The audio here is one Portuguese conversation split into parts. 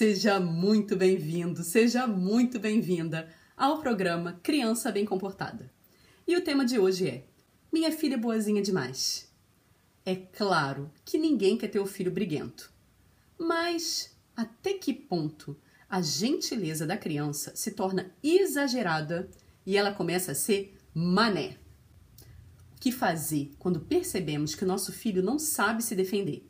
Seja muito bem-vindo, seja muito bem-vinda ao programa Criança Bem Comportada. E o tema de hoje é Minha filha é boazinha demais. É claro que ninguém quer ter o filho briguento. Mas até que ponto a gentileza da criança se torna exagerada e ela começa a ser mané? O que fazer quando percebemos que o nosso filho não sabe se defender?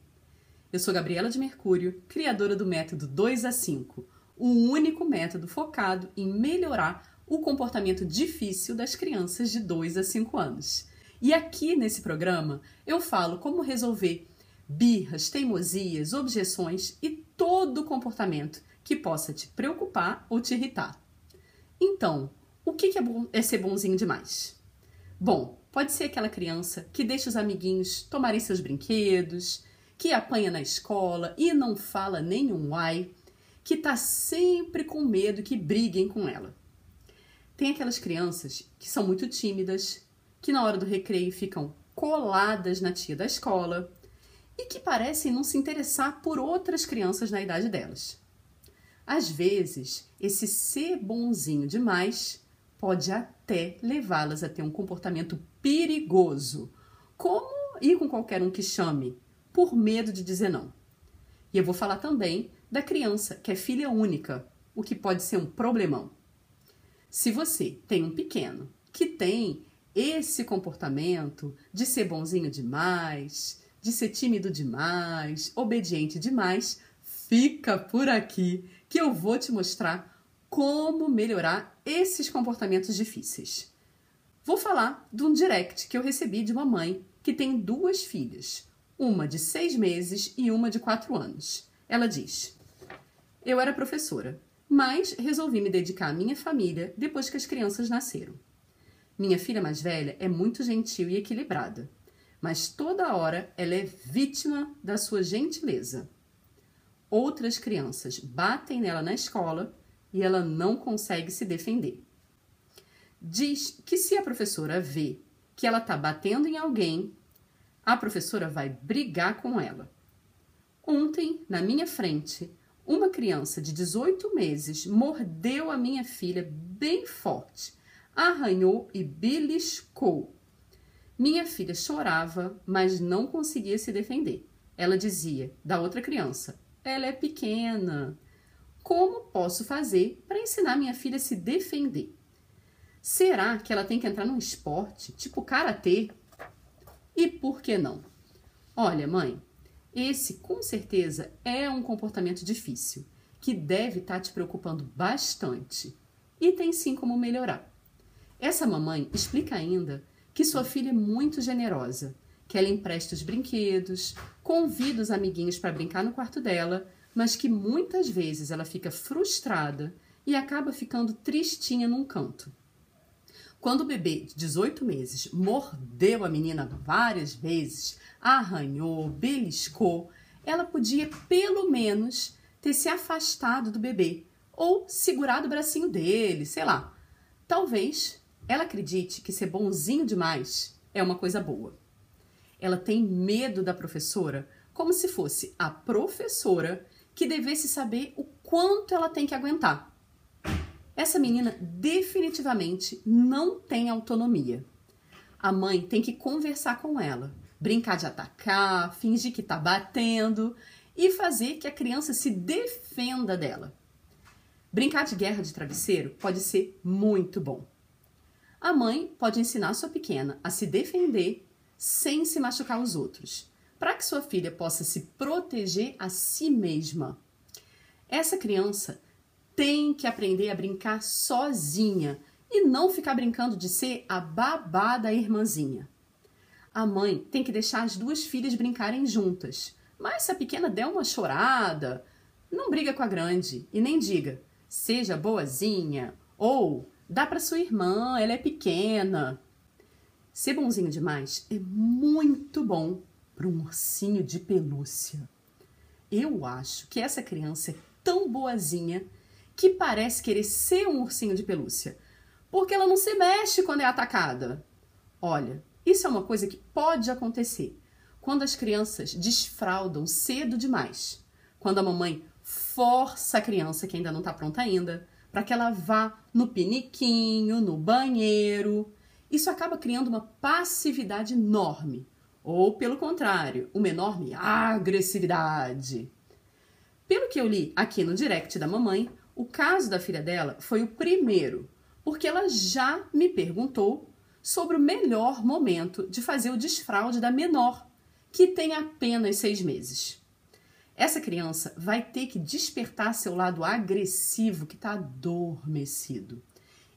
Eu sou Gabriela de Mercúrio, criadora do método 2 a 5, o único método focado em melhorar o comportamento difícil das crianças de 2 a 5 anos. E aqui nesse programa eu falo como resolver birras, teimosias, objeções e todo comportamento que possa te preocupar ou te irritar. Então, o que é, bom, é ser bonzinho demais? Bom, pode ser aquela criança que deixa os amiguinhos tomarem seus brinquedos, que apanha na escola e não fala nenhum ai, que está sempre com medo que briguem com ela. Tem aquelas crianças que são muito tímidas, que na hora do recreio ficam coladas na tia da escola e que parecem não se interessar por outras crianças na idade delas. Às vezes, esse ser bonzinho demais pode até levá-las a ter um comportamento perigoso, como ir com qualquer um que chame, por medo de dizer não. E eu vou falar também da criança que é filha única, o que pode ser um problemão. Se você tem um pequeno que tem esse comportamento de ser bonzinho demais, de ser tímido demais, obediente demais, fica por aqui que eu vou te mostrar como melhorar esses comportamentos difíceis. Vou falar de um direct que eu recebi de uma mãe que tem duas filhas, uma de seis meses e uma de quatro anos. Ela diz: Eu era professora, mas resolvi me dedicar à minha família depois que as crianças nasceram. Minha filha mais velha é muito gentil e equilibrada, mas toda hora ela é vítima da sua gentileza. Outras crianças batem nela na escola e ela não consegue se defender. Diz que se a professora vê que ela está batendo em alguém, a professora vai brigar com ela. Ontem, na minha frente, uma criança de 18 meses mordeu a minha filha bem forte, arranhou e beliscou. Minha filha chorava, mas não conseguia se defender. Ela dizia da outra criança: Ela é pequena. Como posso fazer para ensinar minha filha a se defender? Será que ela tem que entrar num esporte, tipo karatê, e por que não? Olha, mãe, esse com certeza é um comportamento difícil que deve estar tá te preocupando bastante e tem sim como melhorar. Essa mamãe explica ainda que sua filha é muito generosa, que ela empresta os brinquedos, convida os amiguinhos para brincar no quarto dela, mas que muitas vezes ela fica frustrada e acaba ficando tristinha num canto. Quando o bebê de 18 meses mordeu a menina várias vezes, arranhou, beliscou, ela podia pelo menos ter se afastado do bebê ou segurado o bracinho dele, sei lá. Talvez ela acredite que ser bonzinho demais é uma coisa boa. Ela tem medo da professora como se fosse a professora que devesse saber o quanto ela tem que aguentar. Essa menina definitivamente não tem autonomia. A mãe tem que conversar com ela, brincar de atacar, fingir que tá batendo e fazer que a criança se defenda dela. Brincar de guerra de travesseiro pode ser muito bom. A mãe pode ensinar sua pequena a se defender sem se machucar os outros, para que sua filha possa se proteger a si mesma. Essa criança tem que aprender a brincar sozinha e não ficar brincando de ser a babá da irmãzinha. A mãe tem que deixar as duas filhas brincarem juntas, mas se a pequena der uma chorada, não briga com a grande e nem diga seja boazinha ou dá para sua irmã, ela é pequena. Ser bonzinho demais é muito bom para um ursinho de pelúcia. Eu acho que essa criança é tão boazinha que parece querer ser um ursinho de pelúcia, porque ela não se mexe quando é atacada. Olha, isso é uma coisa que pode acontecer quando as crianças desfraldam cedo demais, quando a mamãe força a criança que ainda não está pronta ainda para que ela vá no piniquinho, no banheiro. Isso acaba criando uma passividade enorme, ou pelo contrário, uma enorme agressividade. Pelo que eu li aqui no direct da mamãe, o caso da filha dela foi o primeiro, porque ela já me perguntou sobre o melhor momento de fazer o desfraude da menor, que tem apenas seis meses. Essa criança vai ter que despertar seu lado agressivo que está adormecido.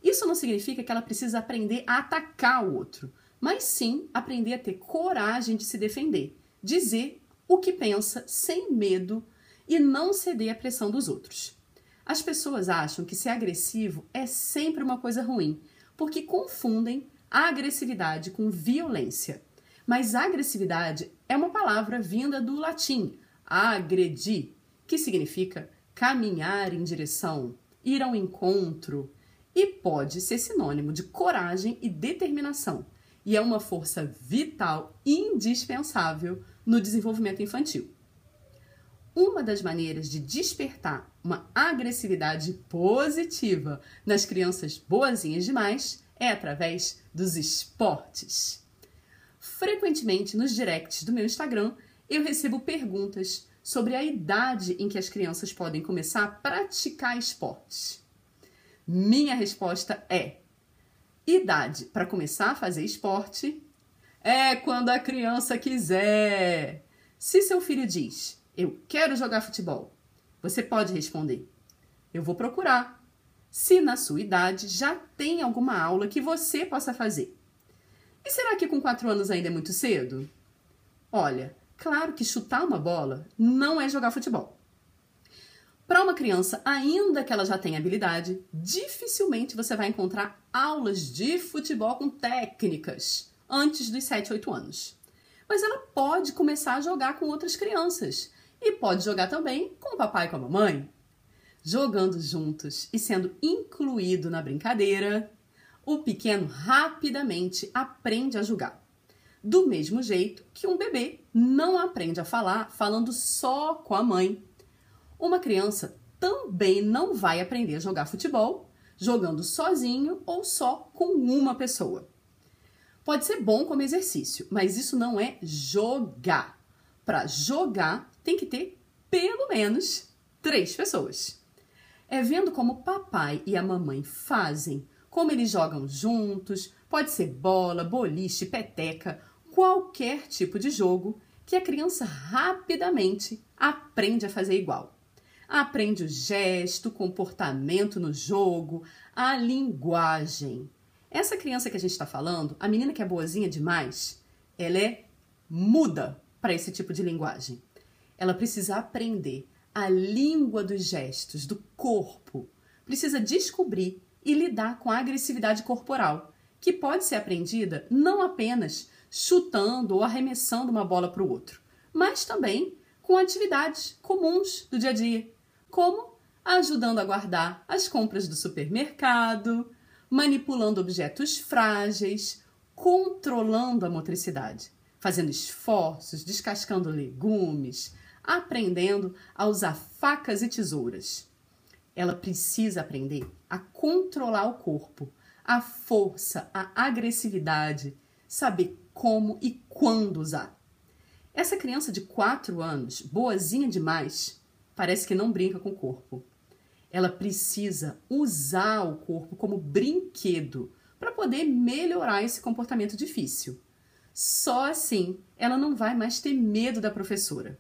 Isso não significa que ela precisa aprender a atacar o outro, mas sim aprender a ter coragem de se defender, dizer o que pensa sem medo e não ceder à pressão dos outros. As pessoas acham que ser agressivo é sempre uma coisa ruim, porque confundem a agressividade com violência. Mas agressividade é uma palavra vinda do latim agredir, que significa caminhar em direção, ir ao encontro, e pode ser sinônimo de coragem e determinação, e é uma força vital indispensável no desenvolvimento infantil. Uma das maneiras de despertar uma agressividade positiva nas crianças boazinhas demais é através dos esportes. Frequentemente nos directs do meu Instagram eu recebo perguntas sobre a idade em que as crianças podem começar a praticar esportes. Minha resposta é: idade para começar a fazer esporte é quando a criança quiser. Se seu filho diz: Eu quero jogar futebol, você pode responder: Eu vou procurar. Se na sua idade já tem alguma aula que você possa fazer. E será que com 4 anos ainda é muito cedo? Olha, Claro que chutar uma bola não é jogar futebol. Para uma criança, ainda que ela já tenha habilidade, dificilmente você vai encontrar aulas de futebol com técnicas antes dos 7, 8 anos. Mas ela pode começar a jogar com outras crianças e pode jogar também com o papai e com a mamãe. Jogando juntos e sendo incluído na brincadeira, o pequeno rapidamente aprende a jogar. Do mesmo jeito que um bebê não aprende a falar falando só com a mãe. Uma criança também não vai aprender a jogar futebol jogando sozinho ou só com uma pessoa. Pode ser bom como exercício, mas isso não é jogar. Para jogar, tem que ter pelo menos três pessoas. É vendo como o papai e a mamãe fazem, como eles jogam juntos, pode ser bola, boliche, peteca qualquer tipo de jogo que a criança rapidamente aprende a fazer igual. Aprende o gesto, o comportamento no jogo, a linguagem. Essa criança que a gente está falando, a menina que é boazinha demais, ela é muda para esse tipo de linguagem. Ela precisa aprender a língua dos gestos, do corpo. Precisa descobrir e lidar com a agressividade corporal, que pode ser aprendida não apenas chutando ou arremessando uma bola para o outro, mas também com atividades comuns do dia a dia, como ajudando a guardar as compras do supermercado, manipulando objetos frágeis, controlando a motricidade, fazendo esforços, descascando legumes, aprendendo a usar facas e tesouras. Ela precisa aprender a controlar o corpo, a força, a agressividade, saber como e quando usar. Essa criança de 4 anos, boazinha demais, parece que não brinca com o corpo. Ela precisa usar o corpo como brinquedo para poder melhorar esse comportamento difícil. Só assim ela não vai mais ter medo da professora.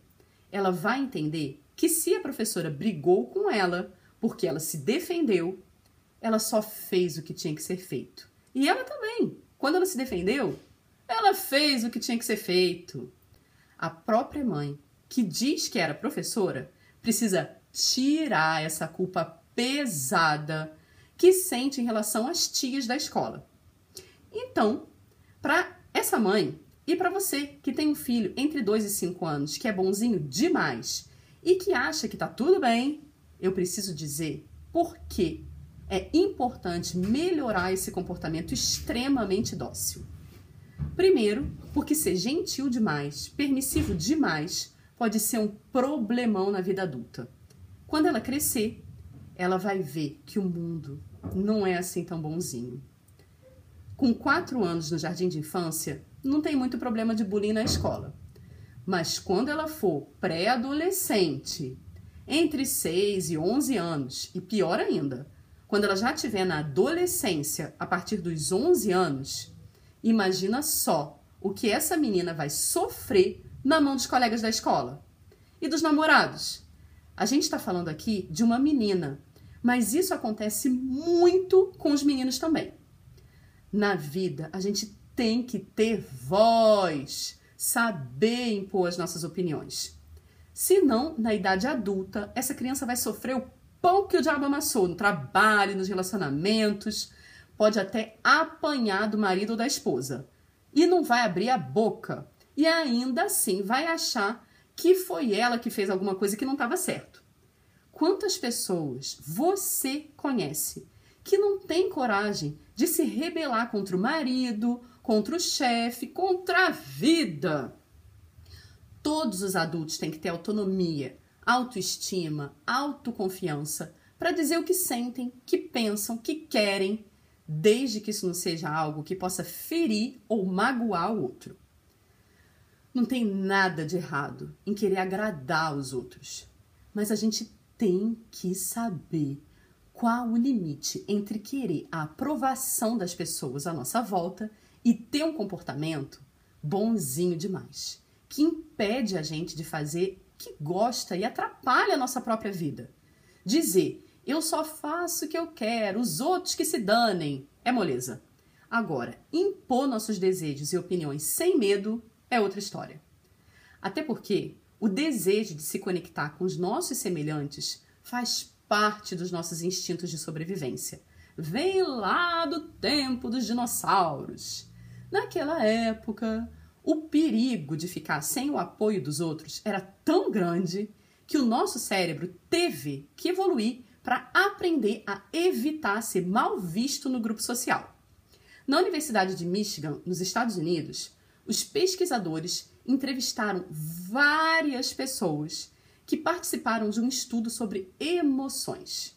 Ela vai entender que se a professora brigou com ela porque ela se defendeu, ela só fez o que tinha que ser feito. E ela também. Quando ela se defendeu, ela fez o que tinha que ser feito. A própria mãe, que diz que era professora, precisa tirar essa culpa pesada que sente em relação às tias da escola. Então, para essa mãe e para você que tem um filho entre 2 e 5 anos que é bonzinho demais e que acha que tá tudo bem, eu preciso dizer por que é importante melhorar esse comportamento extremamente dócil. Primeiro, porque ser gentil demais, permissivo demais, pode ser um problemão na vida adulta. Quando ela crescer, ela vai ver que o mundo não é assim tão bonzinho. Com quatro anos no jardim de infância, não tem muito problema de bullying na escola. Mas quando ela for pré-adolescente, entre 6 e 11 anos, e pior ainda, quando ela já estiver na adolescência, a partir dos 11 anos, imagina só o que essa menina vai sofrer na mão dos colegas da escola e dos namorados. A gente está falando aqui de uma menina, mas isso acontece muito com os meninos também. Na vida, a gente tem que ter voz, saber impor as nossas opiniões. Senão, na idade adulta, essa criança vai sofrer o pão que o diabo amassou no trabalho, nos relacionamentos, pode até apanhar do marido ou da esposa e não vai abrir a boca. E ainda assim vai achar que foi ela que fez alguma coisa que não estava certo. Quantas pessoas você conhece que não tem coragem de se rebelar contra o marido, contra o chefe, contra a vida? Todos os adultos têm que ter autonomia, autoestima, autoconfiança para dizer o que sentem, que pensam, que querem, desde que isso não seja algo que possa ferir ou magoar o outro. Não tem nada de errado em querer agradar os outros, mas a gente tem que saber qual o limite entre querer a aprovação das pessoas à nossa volta e ter um comportamento bonzinho demais, que impede a gente de fazer que gosta e atrapalha a nossa própria vida. Dizer eu só faço o que eu quero, os outros que se danem. É moleza. Agora, impor nossos desejos e opiniões sem medo é outra história. Até porque o desejo de se conectar com os nossos semelhantes faz parte dos nossos instintos de sobrevivência. Vem lá do tempo dos dinossauros. Naquela época, o perigo de ficar sem o apoio dos outros era tão grande que o nosso cérebro teve que evoluir para aprender a evitar ser mal visto no grupo social. Na Universidade de Michigan, nos Estados Unidos, os pesquisadores entrevistaram várias pessoas que participaram de um estudo sobre emoções.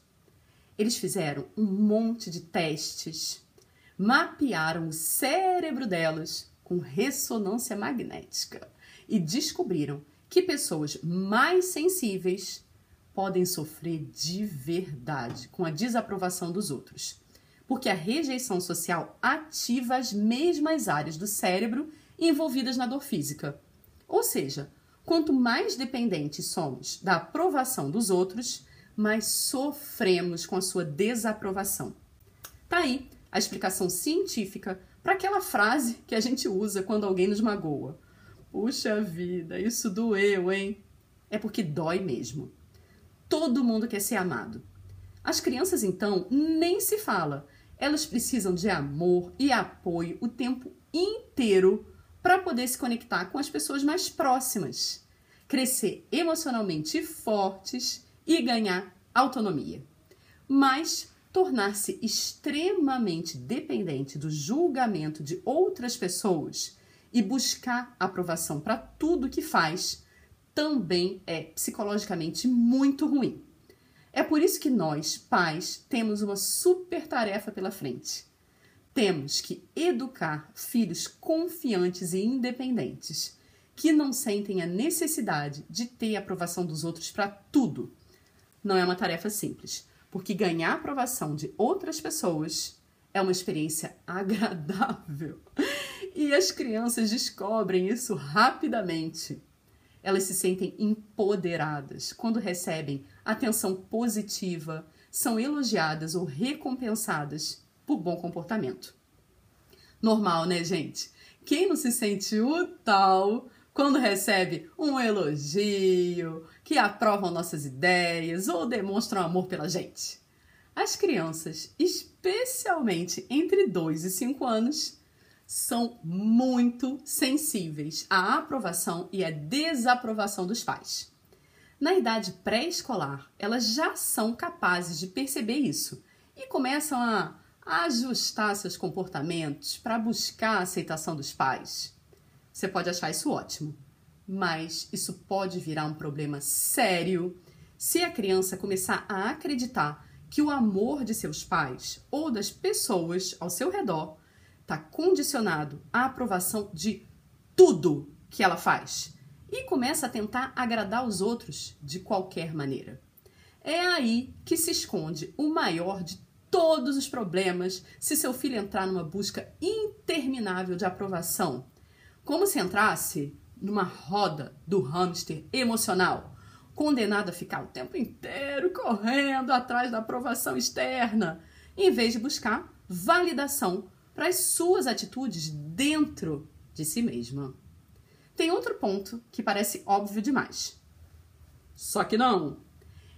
Eles fizeram um monte de testes, mapearam o cérebro delas com ressonância magnética e descobriram que pessoas mais sensíveis podem sofrer de verdade com a desaprovação dos outros, porque a rejeição social ativa as mesmas áreas do cérebro envolvidas na dor física. Ou seja, quanto mais dependentes somos da aprovação dos outros, mais sofremos com a sua desaprovação. Tá aí a explicação científica para aquela frase que a gente usa quando alguém nos magoa. Puxa vida, isso doeu, hein? É porque dói mesmo. Todo mundo quer ser amado. As crianças, então, nem se fala. Elas precisam de amor e apoio o tempo inteiro para poder se conectar com as pessoas mais próximas, crescer emocionalmente fortes e ganhar autonomia. Mas tornar-se extremamente dependente do julgamento de outras pessoas e buscar aprovação para tudo que faz também é psicologicamente muito ruim. É por isso que nós, pais, temos uma super tarefa pela frente. Temos que educar filhos confiantes e independentes, que não sentem a necessidade de ter a aprovação dos outros para tudo. Não é uma tarefa simples, porque ganhar a aprovação de outras pessoas é uma experiência agradável. E as crianças descobrem isso rapidamente elas se sentem empoderadas quando recebem atenção positiva, são elogiadas ou recompensadas por bom comportamento. Normal, né, gente? Quem não se sente o tal quando recebe um elogio, que aprovam nossas ideias ou demonstram amor pela gente? As crianças, especialmente entre 2 e 5 anos, são muito sensíveis à aprovação e à desaprovação dos pais. Na idade pré-escolar, elas já são capazes de perceber isso e começam a ajustar seus comportamentos para buscar a aceitação dos pais. Você pode achar isso ótimo, mas isso pode virar um problema sério Se a criança começar a acreditar que o amor de seus pais ou das pessoas ao seu redor está condicionado à aprovação de tudo que ela faz e começa a tentar agradar os outros de qualquer maneira. É aí que se esconde o maior de todos os problemas se seu filho entrar numa busca interminável de aprovação, como se entrasse numa roda do hamster emocional, condenado a ficar o tempo inteiro correndo atrás da aprovação externa, em vez de buscar validação para as suas atitudes dentro de si mesma. Tem outro ponto que parece óbvio demais. Só que não!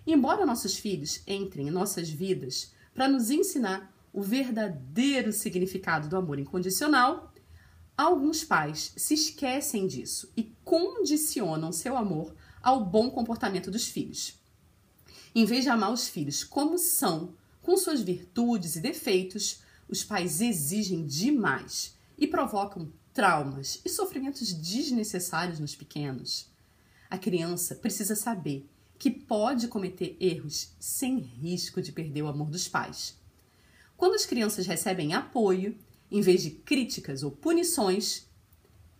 Embora nossos filhos entrem em nossas vidas para nos ensinar o verdadeiro significado do amor incondicional, alguns pais se esquecem disso e condicionam seu amor ao bom comportamento dos filhos. Em vez de amar os filhos como são, com suas virtudes e defeitos, os pais exigem demais e provocam traumas e sofrimentos desnecessários nos pequenos. A criança precisa saber que pode cometer erros sem risco de perder o amor dos pais. Quando as crianças recebem apoio, em vez de críticas ou punições,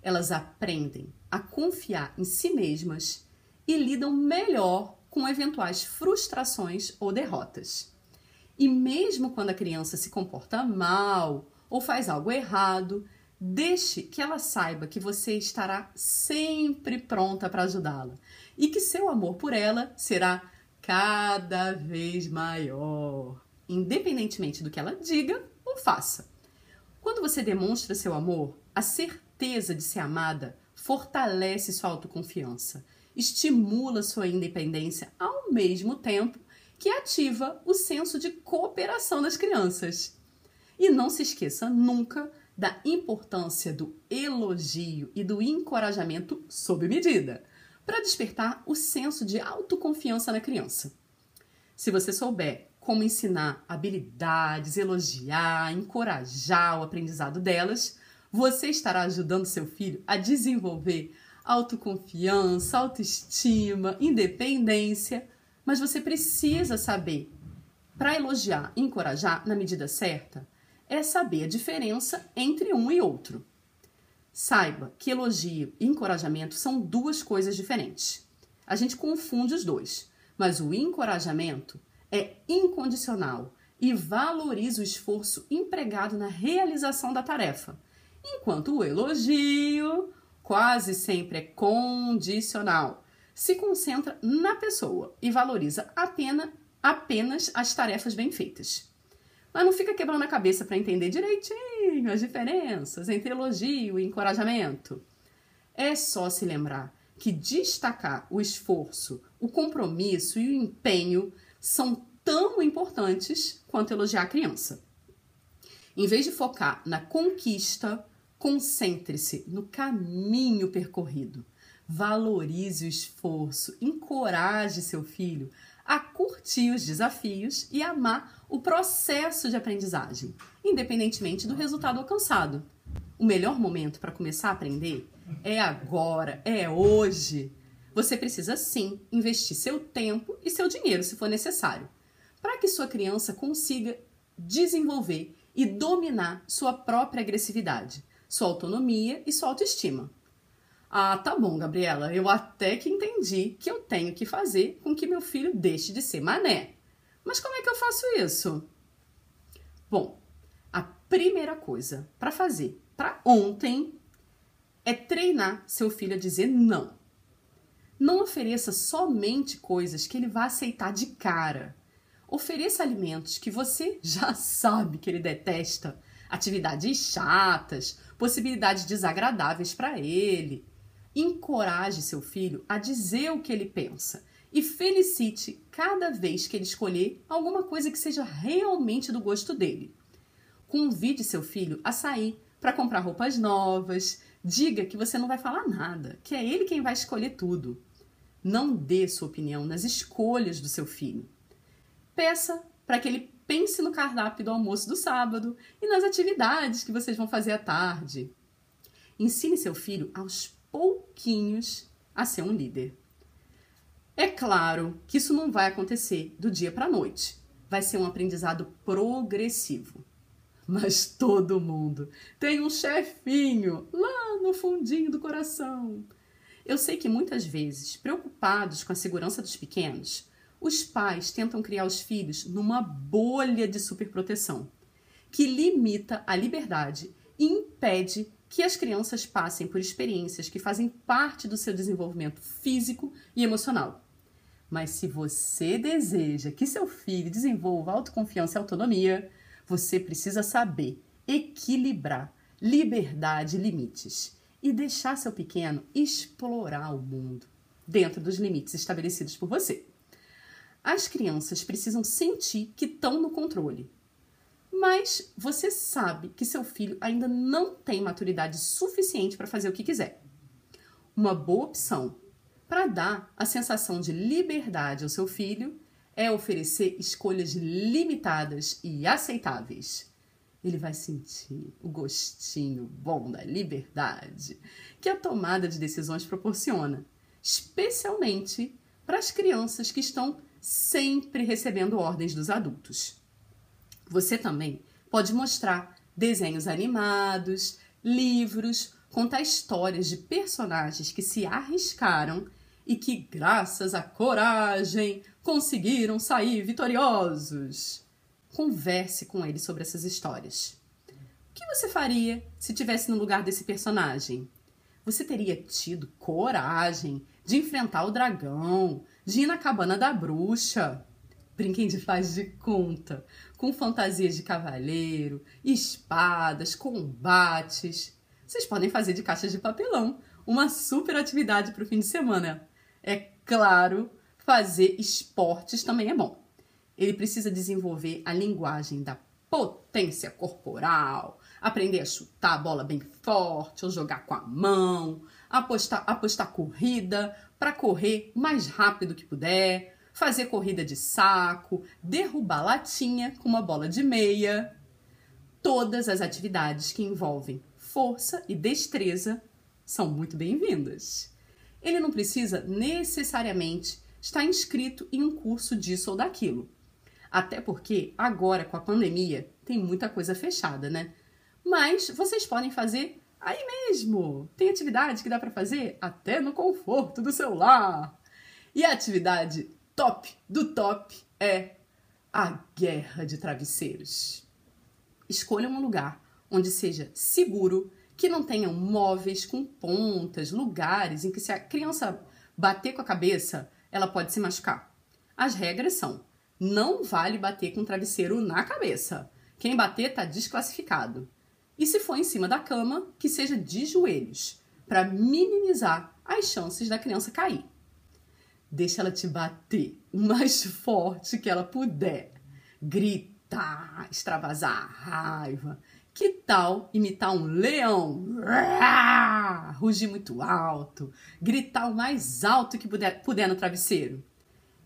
elas aprendem a confiar em si mesmas e lidam melhor com eventuais frustrações ou derrotas. E mesmo quando a criança se comporta mal ou faz algo errado, Deixe que ela saiba que você estará sempre pronta para ajudá-la e que seu amor por ela será cada vez maior, independentemente do que ela diga ou faça. Quando você demonstra seu amor, a certeza de ser amada fortalece sua autoconfiança, estimula sua independência ao mesmo tempo que ativa o senso de cooperação das crianças. E não se esqueça nunca da importância do elogio e do encorajamento sob medida, para despertar o senso de autoconfiança na criança. Se você souber como ensinar habilidades, elogiar, encorajar o aprendizado delas, você estará ajudando seu filho a desenvolver autoconfiança, autoestima, independência, mas você precisa saber para elogiar e encorajar na medida certa é saber a diferença entre um e outro. Saiba que elogio e encorajamento são duas coisas diferentes. A gente confunde os dois, mas o encorajamento é incondicional e valoriza o esforço empregado na realização da tarefa, enquanto o elogio quase sempre é condicional, se concentra na pessoa e valoriza apenas, apenas as tarefas bem feitas. Mas não fica quebrando a cabeça para entender direitinho as diferenças entre elogio e encorajamento. É só se lembrar que destacar o esforço, o compromisso e o empenho são tão importantes quanto elogiar a criança. Em vez de focar na conquista, concentre-se no caminho percorrido. Valorize o esforço, encoraje seu filho a curtir os desafios e amar o processo de aprendizagem, independentemente do resultado alcançado. O melhor momento para começar a aprender é agora, é hoje. Você precisa sim investir seu tempo e seu dinheiro, se for necessário, para que sua criança consiga desenvolver e dominar sua própria agressividade, sua autonomia e sua autoestima. Ah, tá bom, Gabriela, eu até que entendi que eu tenho que fazer com que meu filho deixe de ser mané. Mas como é que eu faço isso? Bom, a primeira coisa para fazer para ontem é treinar seu filho a dizer não. Não ofereça somente coisas que ele vai aceitar de cara. Ofereça alimentos que você já sabe que ele detesta, atividades chatas, possibilidades desagradáveis para ele. Encoraje seu filho a dizer o que ele pensa e felicite cada vez que ele escolher alguma coisa que seja realmente do gosto dele. Convide seu filho a sair para comprar roupas novas. Diga que você não vai falar nada, que é ele quem vai escolher tudo. Não dê sua opinião nas escolhas do seu filho. Peça para que ele pense no cardápio do almoço do sábado e nas atividades que vocês vão fazer à tarde. Ensine seu filho aos pouquinhos a ser um líder. É claro que isso não vai acontecer do dia para a noite. Vai ser um aprendizado progressivo. Mas todo mundo tem um chefinho lá no fundinho do coração. Eu sei que muitas vezes, preocupados com a segurança dos pequenos, os pais tentam criar os filhos numa bolha de superproteção, que limita a liberdade e impede que as crianças passem por experiências que fazem parte do seu desenvolvimento físico e emocional. Mas se você deseja que seu filho desenvolva autoconfiança e autonomia, você precisa saber equilibrar liberdade e limites e deixar seu pequeno explorar o mundo dentro dos limites estabelecidos por você. As crianças precisam sentir que estão no controle. Mas você sabe que seu filho ainda não tem maturidade suficiente para fazer o que quiser. Uma boa opção para dar a sensação de liberdade ao seu filho é oferecer escolhas limitadas e aceitáveis. Ele vai sentir o gostinho bom da liberdade que a tomada de decisões proporciona, especialmente para as crianças que estão sempre recebendo ordens dos adultos. Você também pode mostrar desenhos animados, livros, contar histórias de personagens que se arriscaram e que, graças à coragem, conseguiram sair vitoriosos. Converse com ele sobre essas histórias. O que você faria se tivesse no lugar desse personagem? Você teria tido coragem de enfrentar o dragão, de ir na cabana da bruxa? Brinquem de faz de conta, com fantasias de cavaleiro, espadas, combates. Vocês podem fazer de caixas de papelão uma super atividade para o fim de semana. É claro, fazer esportes também é bom. Ele precisa desenvolver a linguagem da potência corporal, aprender a chutar a bola bem forte ou jogar com a mão, apostar, apostar corrida para correr o mais rápido que puder, fazer corrida de saco, derrubar latinha com uma bola de meia. Todas as atividades que envolvem força e destreza são muito bem-vindas ele não precisa necessariamente estar inscrito em um curso disso ou daquilo. Até porque agora com a pandemia tem muita coisa fechada, né? Mas vocês podem fazer aí mesmo. Tem atividade que dá para fazer até no conforto do celular. E a atividade top do top é a guerra de travesseiros. Escolha um lugar onde seja seguro que não tenham móveis com pontas, lugares em que se a criança bater com a cabeça, ela pode se machucar. As regras são: não vale bater com travesseiro na cabeça. Quem bater está desclassificado. E se for em cima da cama, que seja de joelhos, para minimizar as chances da criança cair. Deixa ela te bater o mais forte que ela puder. Gritar, extravasar raiva, que tal imitar um leão? Rugir muito alto, gritar o mais alto que puder, puder no travesseiro.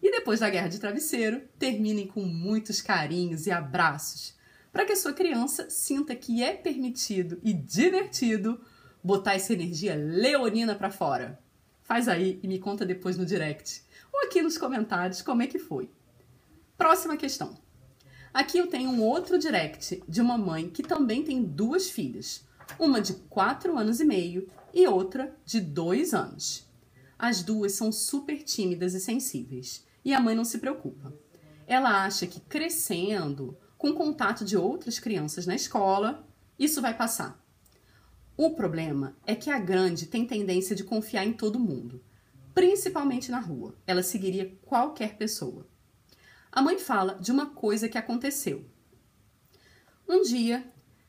E depois da guerra de travesseiro, terminem com muitos carinhos e abraços, para que a sua criança sinta que é permitido e divertido botar essa energia leonina para fora. Faz aí e me conta depois no direct ou aqui nos comentários como é que foi. Próxima questão. Aqui eu tenho um outro direct de uma mãe que também tem duas filhas, uma de 4 anos e meio e outra de 2 anos. As duas são super tímidas e sensíveis, e a mãe não se preocupa. Ela acha que crescendo, com contato de outras crianças na escola, isso vai passar. O problema é que a grande tem tendência de confiar em todo mundo, principalmente na rua. Ela seguiria qualquer pessoa. A mãe fala de uma coisa que aconteceu. Um dia,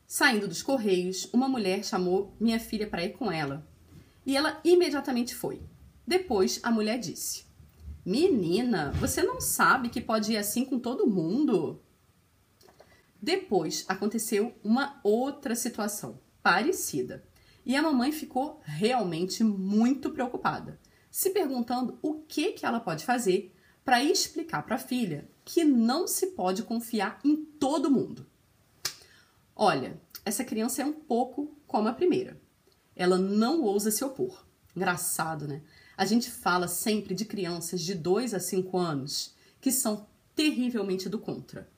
saindo dos correios, uma mulher chamou minha filha para ir com ela. E ela imediatamente foi. Depois, a mulher disse: Menina, você não sabe que pode ir assim com todo mundo? Depois aconteceu uma outra situação parecida. E a mamãe ficou realmente muito preocupada, se perguntando o que, que ela pode fazer para explicar para a filha que não se pode confiar em todo mundo. Olha, essa criança é um pouco como a primeira. Ela não ousa se opor. Engraçado, né? A gente fala sempre de crianças de 2 a 5 anos que são terrivelmente do contra.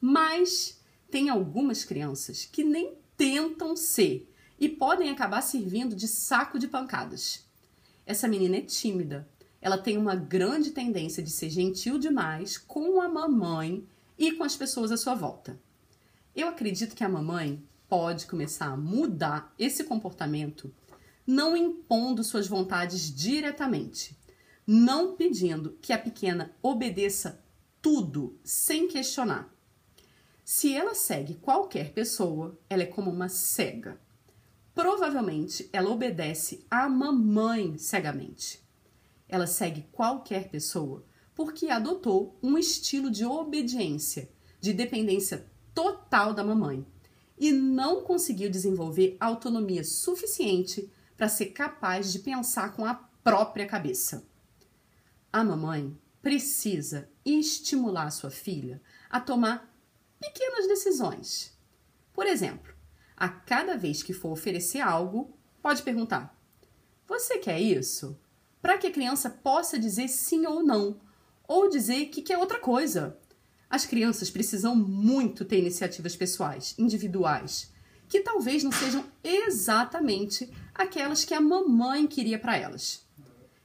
Mas tem algumas crianças que nem tentam ser e podem acabar servindo de saco de pancadas. Essa menina é tímida. Ela tem uma grande tendência de ser gentil demais com a mamãe e com as pessoas à sua volta. Eu acredito que a mamãe pode começar a mudar esse comportamento não impondo suas vontades diretamente, não pedindo que a pequena obedeça tudo sem questionar. Se ela segue qualquer pessoa, ela é como uma cega. Provavelmente ela obedece à mamãe cegamente. Ela segue qualquer pessoa porque adotou um estilo de obediência, de dependência total da mamãe e não conseguiu desenvolver autonomia suficiente para ser capaz de pensar com a própria cabeça. A mamãe precisa estimular sua filha a tomar pequenas decisões. Por exemplo, a cada vez que for oferecer algo, pode perguntar: Você quer isso? Para que a criança possa dizer sim ou não, ou dizer que quer outra coisa. As crianças precisam muito ter iniciativas pessoais, individuais, que talvez não sejam exatamente aquelas que a mamãe queria para elas.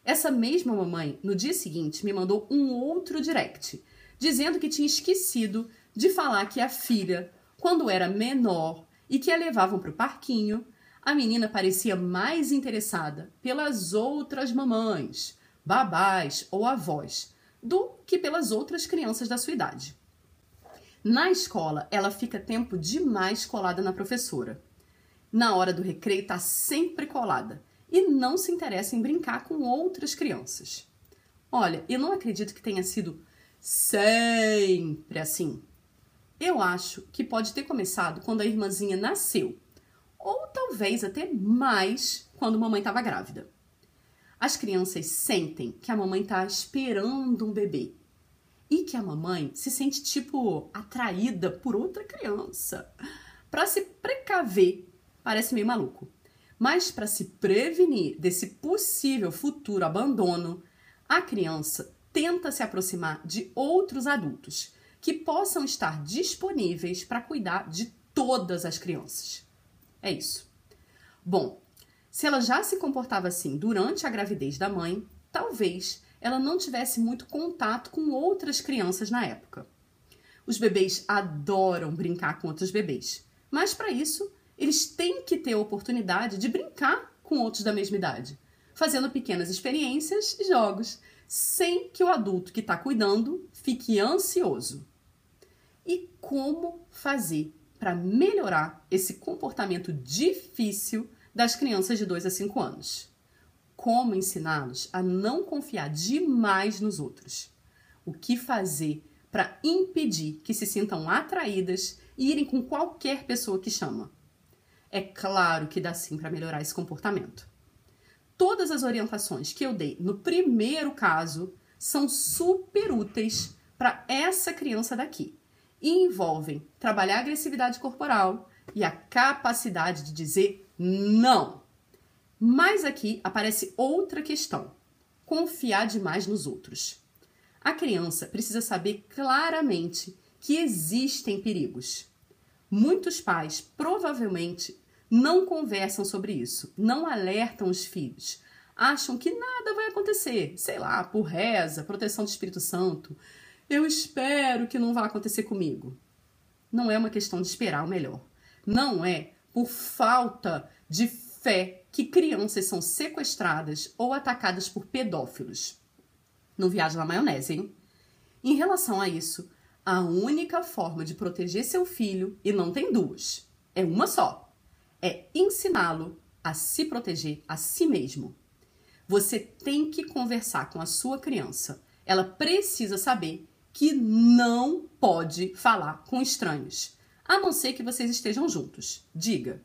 Essa mesma mamãe, no dia seguinte, me mandou um outro direct, dizendo que tinha esquecido de falar que a filha, quando era menor e que a levavam para o parquinho, a menina parecia mais interessada pelas outras mamães, babás ou avós, do que pelas outras crianças da sua idade. Na escola, ela fica tempo demais colada na professora. Na hora do recreio, está sempre colada e não se interessa em brincar com outras crianças. Olha, eu não acredito que tenha sido sempre assim. Eu acho que pode ter começado quando a irmãzinha nasceu, ou talvez até mais quando a mamãe estava grávida. As crianças sentem que a mamãe está esperando um bebê e que a mamãe se sente tipo atraída por outra criança. Para se precaver, parece meio maluco. Mas para se prevenir desse possível futuro abandono, a criança tenta se aproximar de outros adultos que possam estar disponíveis para cuidar de todas as crianças. É isso. Bom, se ela já se comportava assim durante a gravidez da mãe, talvez ela não tivesse muito contato com outras crianças na época. Os bebês adoram brincar com outros bebês, mas para isso eles têm que ter a oportunidade de brincar com outros da mesma idade, fazendo pequenas experiências e jogos, sem que o adulto que está cuidando fique ansioso. E como fazer para melhorar esse comportamento difícil das crianças de 2 a 5 anos? como ensiná-los a não confiar demais nos outros. O que fazer para impedir que se sintam atraídas e irem com qualquer pessoa que chama. É claro que dá sim para melhorar esse comportamento. Todas as orientações que eu dei no primeiro caso são super úteis para essa criança daqui e envolvem trabalhar a agressividade corporal e a capacidade de dizer não. Mas aqui aparece outra questão: confiar demais nos outros. A criança precisa saber claramente que existem perigos. Muitos pais provavelmente não conversam sobre isso, não alertam os filhos, acham que nada vai acontecer, sei lá, por reza, proteção do Espírito Santo. Eu espero que não vá acontecer comigo. Não é uma questão de esperar o melhor. Não é por falta de fé que crianças são sequestradas ou atacadas por pedófilos. Não viaja na maionese, hein? Em relação a isso, a única forma de proteger seu filho, e não tem duas, é uma só, é ensiná-lo a se proteger a si mesmo. Você tem que conversar com a sua criança. Ela precisa saber que não pode falar com estranhos, a não ser que vocês estejam juntos. Diga: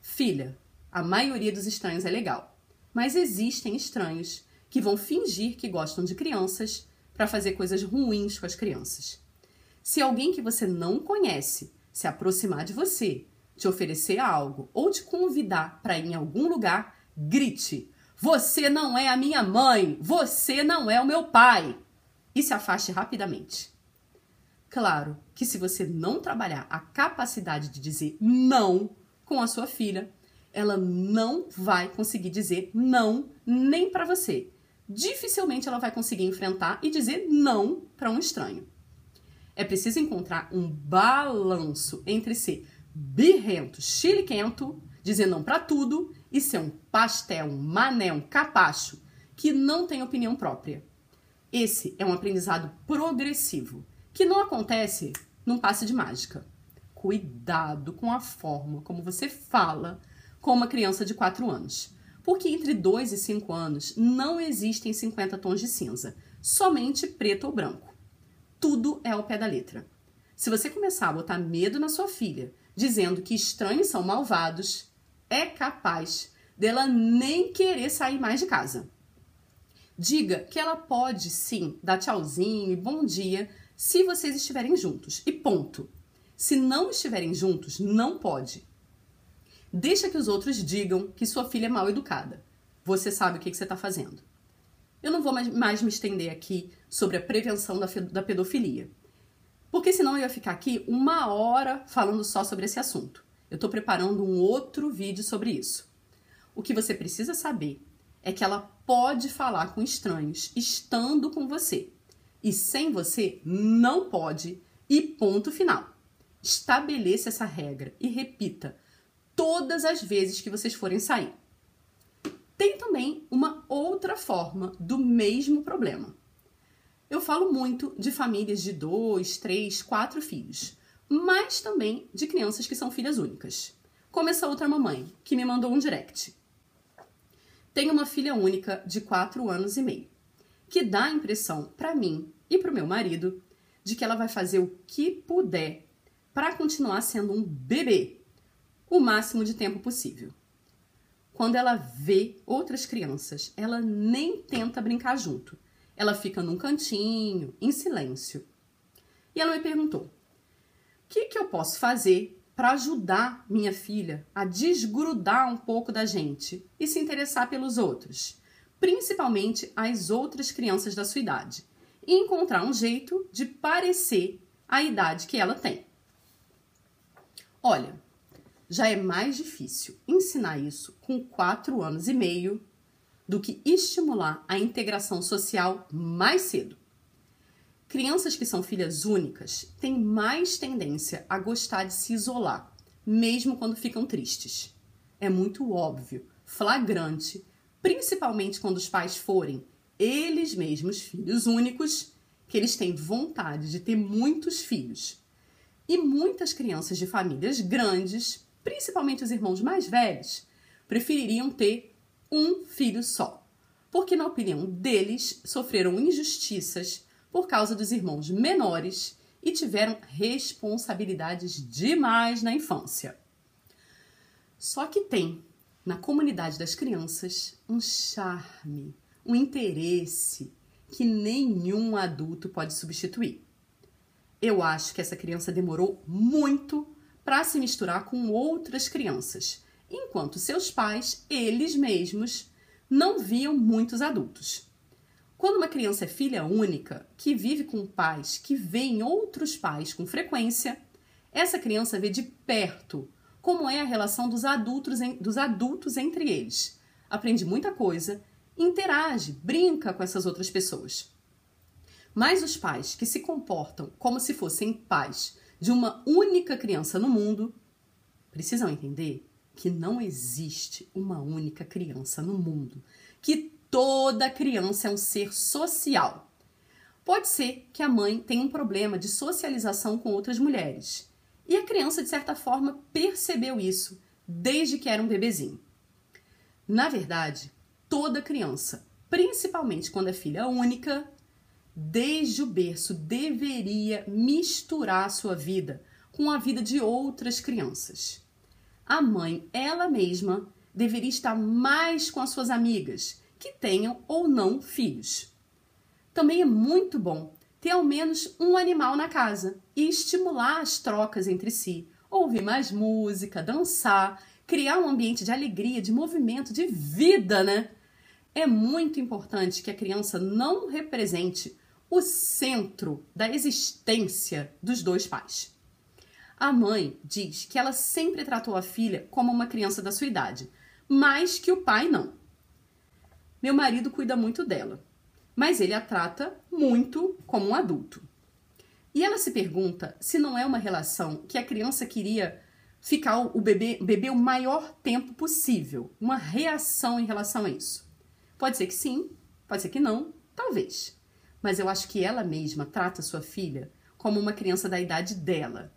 Filha, a maioria dos estranhos é legal, mas existem estranhos que vão fingir que gostam de crianças para fazer coisas ruins com as crianças. Se alguém que você não conhece se aproximar de você, te oferecer algo ou te convidar para ir em algum lugar, grite: Você não é a minha mãe, você não é o meu pai. E se afaste rapidamente. Claro que se você não trabalhar a capacidade de dizer não com a sua filha, ela não vai conseguir dizer não nem para você. Dificilmente ela vai conseguir enfrentar e dizer não para um estranho. É preciso encontrar um balanço entre ser birrento, chiliquento, dizer não para tudo e ser um pastel, um mané, um capacho que não tem opinião própria. Esse é um aprendizado progressivo que não acontece num passe de mágica. Cuidado com a forma como você fala com uma criança de 4 anos. Porque entre 2 e 5 anos não existem 50 tons de cinza, somente preto ou branco. Tudo é ao pé da letra. Se você começar a botar medo na sua filha, dizendo que estranhos são malvados, é capaz dela nem querer sair mais de casa. Diga que ela pode sim dar tchauzinho e bom dia se vocês estiverem juntos. E ponto. Se não estiverem juntos, não pode. Deixa que os outros digam que sua filha é mal educada. Você sabe o que, você está fazendo. Eu não vou mais, mais, me estender aqui sobre a prevenção da, da pedofilia. Porque senão eu ia ficar aqui uma hora falando só sobre esse assunto. Eu estou preparando um outro vídeo sobre isso. O que você precisa saber é que ela pode falar com estranhos estando com você e sem você não pode, e ponto final. Estabeleça essa regra e repita todas as vezes que vocês forem sair. Tem também uma outra forma do mesmo problema. Eu falo muito de famílias de dois, três, quatro filhos, mas também de crianças que são filhas únicas. Como essa outra mamãe que me mandou um direct. Tenho uma filha única de quatro anos e meio que dá a impressão para mim e para o meu marido de que ela vai fazer o que puder para continuar sendo um bebê o máximo de tempo possível. Quando ela vê outras crianças, ela nem tenta brincar junto. Ela fica num cantinho, em silêncio. E ela me perguntou: o que, que eu posso fazer para ajudar minha filha a desgrudar um pouco da gente e se interessar pelos outros? principalmente as outras crianças da sua idade, e encontrar um jeito de parecer a idade que ela tem. Olha, já é mais difícil ensinar isso com 4 anos e meio do que estimular a integração social mais cedo. Crianças que são filhas únicas têm mais tendência a gostar de se isolar, mesmo quando ficam tristes. É muito óbvio, flagrante, principalmente quando os pais forem eles mesmos filhos únicos, que eles têm vontade de ter muitos filhos. E muitas crianças de famílias grandes, principalmente os irmãos mais velhos, prefeririam ter um filho só, porque, na opinião deles, sofreram injustiças por causa dos irmãos menores e tiveram responsabilidades demais na infância. Só que tem na comunidade das crianças um charme, um interesse que nenhum adulto pode substituir. Eu acho que essa criança demorou muito para se misturar com outras crianças, enquanto seus pais, eles mesmos, não viam muitos adultos. Quando uma criança é filha única, que vive com pais que veem outros pais com frequência, essa criança vê de perto como é a relação dos adultos, dos adultos entre eles. Aprende muita coisa, interage, brinca com essas outras pessoas. Mas os pais que se comportam como se fossem pais de uma única criança no mundo precisam entender que não existe uma única criança no mundo, que toda criança é um ser social. Pode ser que a mãe tenha um problema de socialização com outras mulheres e a criança, de certa forma, percebeu isso desde que era um bebezinho. Na verdade, toda criança, principalmente quando é filha única, desde o berço deveria misturar a sua vida com a vida de outras crianças. A mãe, ela mesma, deveria estar mais com as suas amigas, que tenham ou não filhos. Também é muito bom ter ao menos um animal na casa e estimular as trocas entre si, ouvir mais música, dançar, criar um ambiente de alegria, de movimento, de vida, né? é muito importante que a criança não represente o centro da existência dos dois pais. A mãe diz que ela sempre tratou a filha como uma criança da sua idade, mas que o pai não. Meu marido cuida muito dela, mas ele a trata muito como um adulto. E ela se pergunta se não é uma relação que a criança queria ficar o bebê, bebê o maior tempo possível, uma reação em relação a isso. Pode ser que sim, pode ser que não, talvez. Mas eu acho que ela mesma trata sua filha como uma criança da idade dela.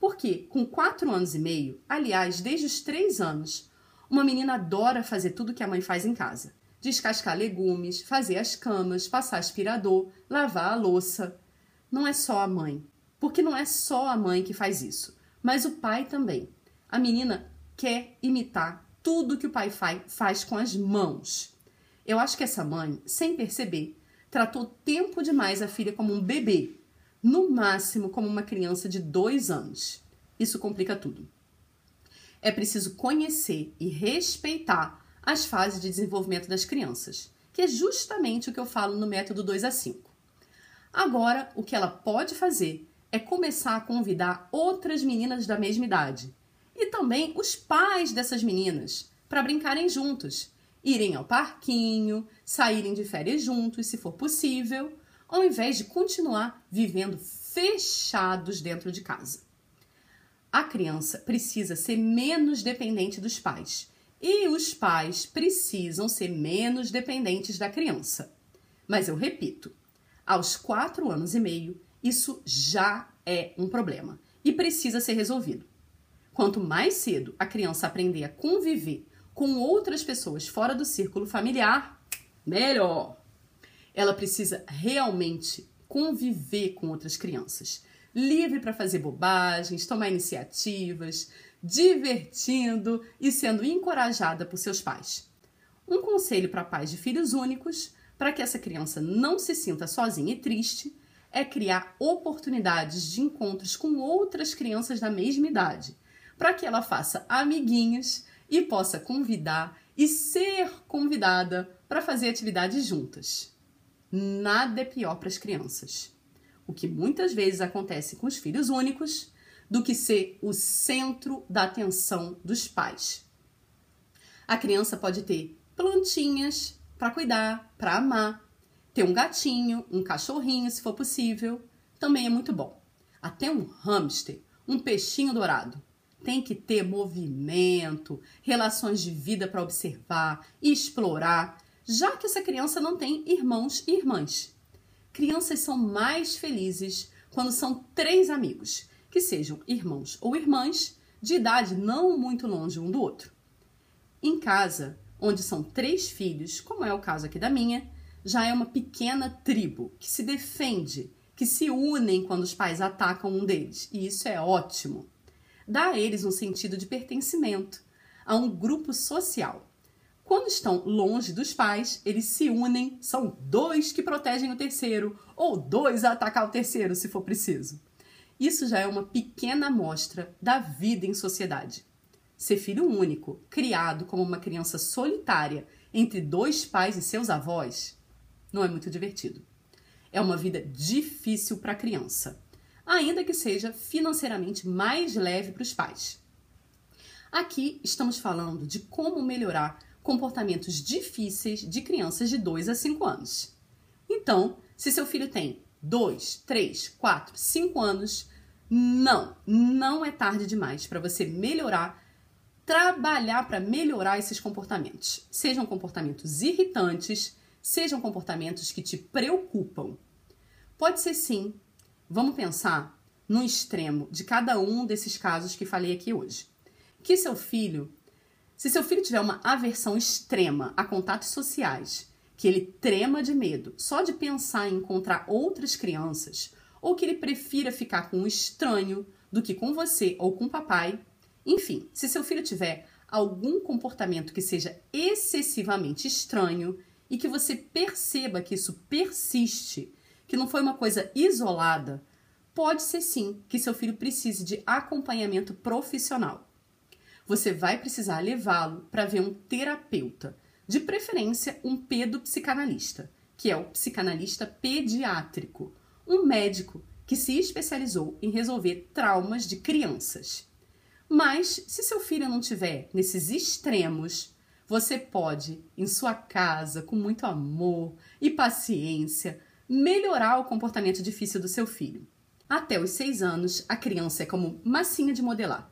Porque com quatro anos e meio, aliás, desde os três anos, uma menina adora fazer tudo que a mãe faz em casa. Descascar legumes, fazer as camas, passar aspirador, lavar a louça. Não é só a mãe. Porque não é só a mãe que faz isso, mas o pai também. A menina quer imitar tudo que o pai faz com as mãos. Eu acho que essa mãe, sem perceber, tratou tempo demais a filha como um bebê, no máximo como uma criança de dois anos. Isso complica tudo. É preciso conhecer e respeitar as fases de desenvolvimento das crianças, que é justamente o que eu falo no método 2 a 5. Agora, o que ela pode fazer é começar a convidar outras meninas da mesma idade e também os pais dessas meninas para brincarem juntos irem ao parquinho, saírem de férias juntos, se for possível, ao invés de continuar vivendo fechados dentro de casa. A criança precisa ser menos dependente dos pais e os pais precisam ser menos dependentes da criança. Mas eu repito, aos quatro anos e meio, isso já é um problema e precisa ser resolvido. Quanto mais cedo a criança aprender a conviver com outras pessoas fora do círculo familiar, melhor. Ela precisa realmente conviver com outras crianças, livre para fazer bobagens, tomar iniciativas, divertindo e sendo encorajada por seus pais. Um conselho para pais de filhos únicos, para que essa criança não se sinta sozinha e triste, é criar oportunidades de encontros com outras crianças da mesma idade, para que ela faça amiguinhos e possa convidar e ser convidada para fazer atividades juntas. Nada é pior para as crianças. O que muitas vezes acontece com os filhos únicos do que ser o centro da atenção dos pais. A criança pode ter plantinhas para cuidar, para amar, ter um gatinho, um cachorrinho, se for possível, também é muito bom. Até um hamster, um peixinho dourado tem que ter movimento, relações de vida para observar e explorar, já que essa criança não tem irmãos e irmãs. Crianças são mais felizes quando são três amigos, que sejam irmãos ou irmãs de idade não muito longe um do outro. Em casa, onde são três filhos, como é o caso aqui da minha, já é uma pequena tribo que se defende, que se unem quando os pais atacam um deles, e isso é ótimo dá a eles um sentido de pertencimento a um grupo social. Quando estão longe dos pais, eles se unem, são dois que protegem o terceiro, ou dois a atacar o terceiro, se for preciso. Isso já é uma pequena amostra da vida em sociedade. Ser filho único, criado como uma criança solitária entre dois pais e seus avós, não é muito divertido. É uma vida difícil para a criança ainda que seja financeiramente mais leve para os pais. Aqui estamos falando de como melhorar comportamentos difíceis de crianças de 2 a 5 anos. Então, se seu filho tem 2, 3, 4, 5 anos, não, não é tarde demais para você melhorar, trabalhar para melhorar esses comportamentos. Sejam comportamentos irritantes, sejam comportamentos que te preocupam. Pode ser sim Vamos pensar no extremo de cada um desses casos que falei aqui hoje. Que seu filho, se seu filho tiver uma aversão extrema a contatos sociais, que ele trema de medo só de pensar em encontrar outras crianças, ou que ele prefira ficar com um estranho do que com você ou com o papai, enfim, se seu filho tiver algum comportamento que seja excessivamente estranho e que você perceba que isso persiste que não foi uma coisa isolada, pode ser sim que seu filho precise de acompanhamento profissional. Você vai precisar levá-lo para ver um terapeuta, De preferência, um pedopsicanalista, que é o psicanalista pediátrico, um médico que se especializou em resolver traumas de crianças. Mas, se seu filho não tiver nesses extremos, você pode, em sua casa, com muito amor e paciência, melhorar o comportamento difícil do seu filho. Até os seis anos, a criança é como massinha de modelar.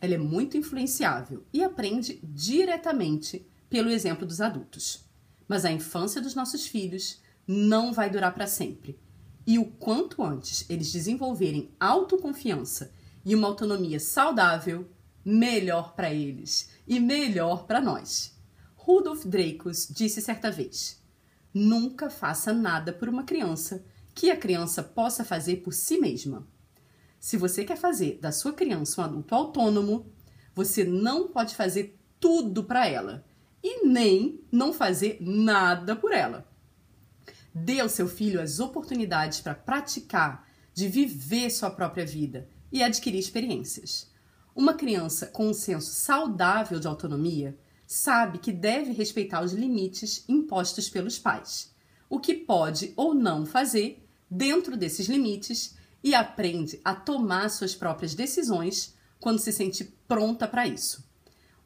Ela é muito influenciável e aprende diretamente pelo exemplo dos adultos. Mas a infância dos nossos filhos não vai durar para sempre. E o quanto antes eles desenvolverem autoconfiança e uma autonomia saudável, melhor para eles e melhor para nós. Rudolf Dreykus disse certa vez: Nunca faça nada por uma criança que a criança possa fazer por si mesma. Se você quer fazer da sua criança um adulto autônomo, você não pode fazer tudo para ela e nem não fazer nada por ela. Dê ao seu filho as oportunidades para praticar, de viver sua própria vida e adquirir experiências. Uma criança com um senso saudável de autonomia sabe que deve respeitar os limites impostos pelos pais, o que pode ou não fazer dentro desses limites e aprende a tomar suas próprias decisões quando se sente pronta para isso.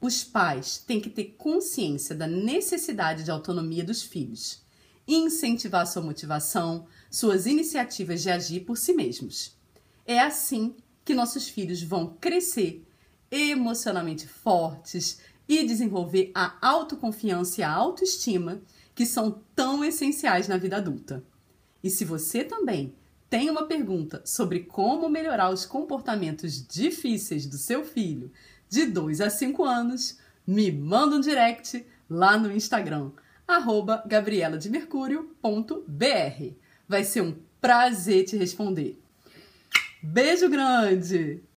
Os pais têm que ter consciência da necessidade de autonomia dos filhos e incentivar sua motivação, suas iniciativas de agir por si mesmos. É assim que nossos filhos vão crescer emocionalmente fortes, e desenvolver a autoconfiança e a autoestima que são tão essenciais na vida adulta. E se você também tem uma pergunta sobre como melhorar os comportamentos difíceis do seu filho de 2 a 5 anos, me manda um direct lá no Instagram, arroba. Vai ser um prazer te responder. Beijo grande!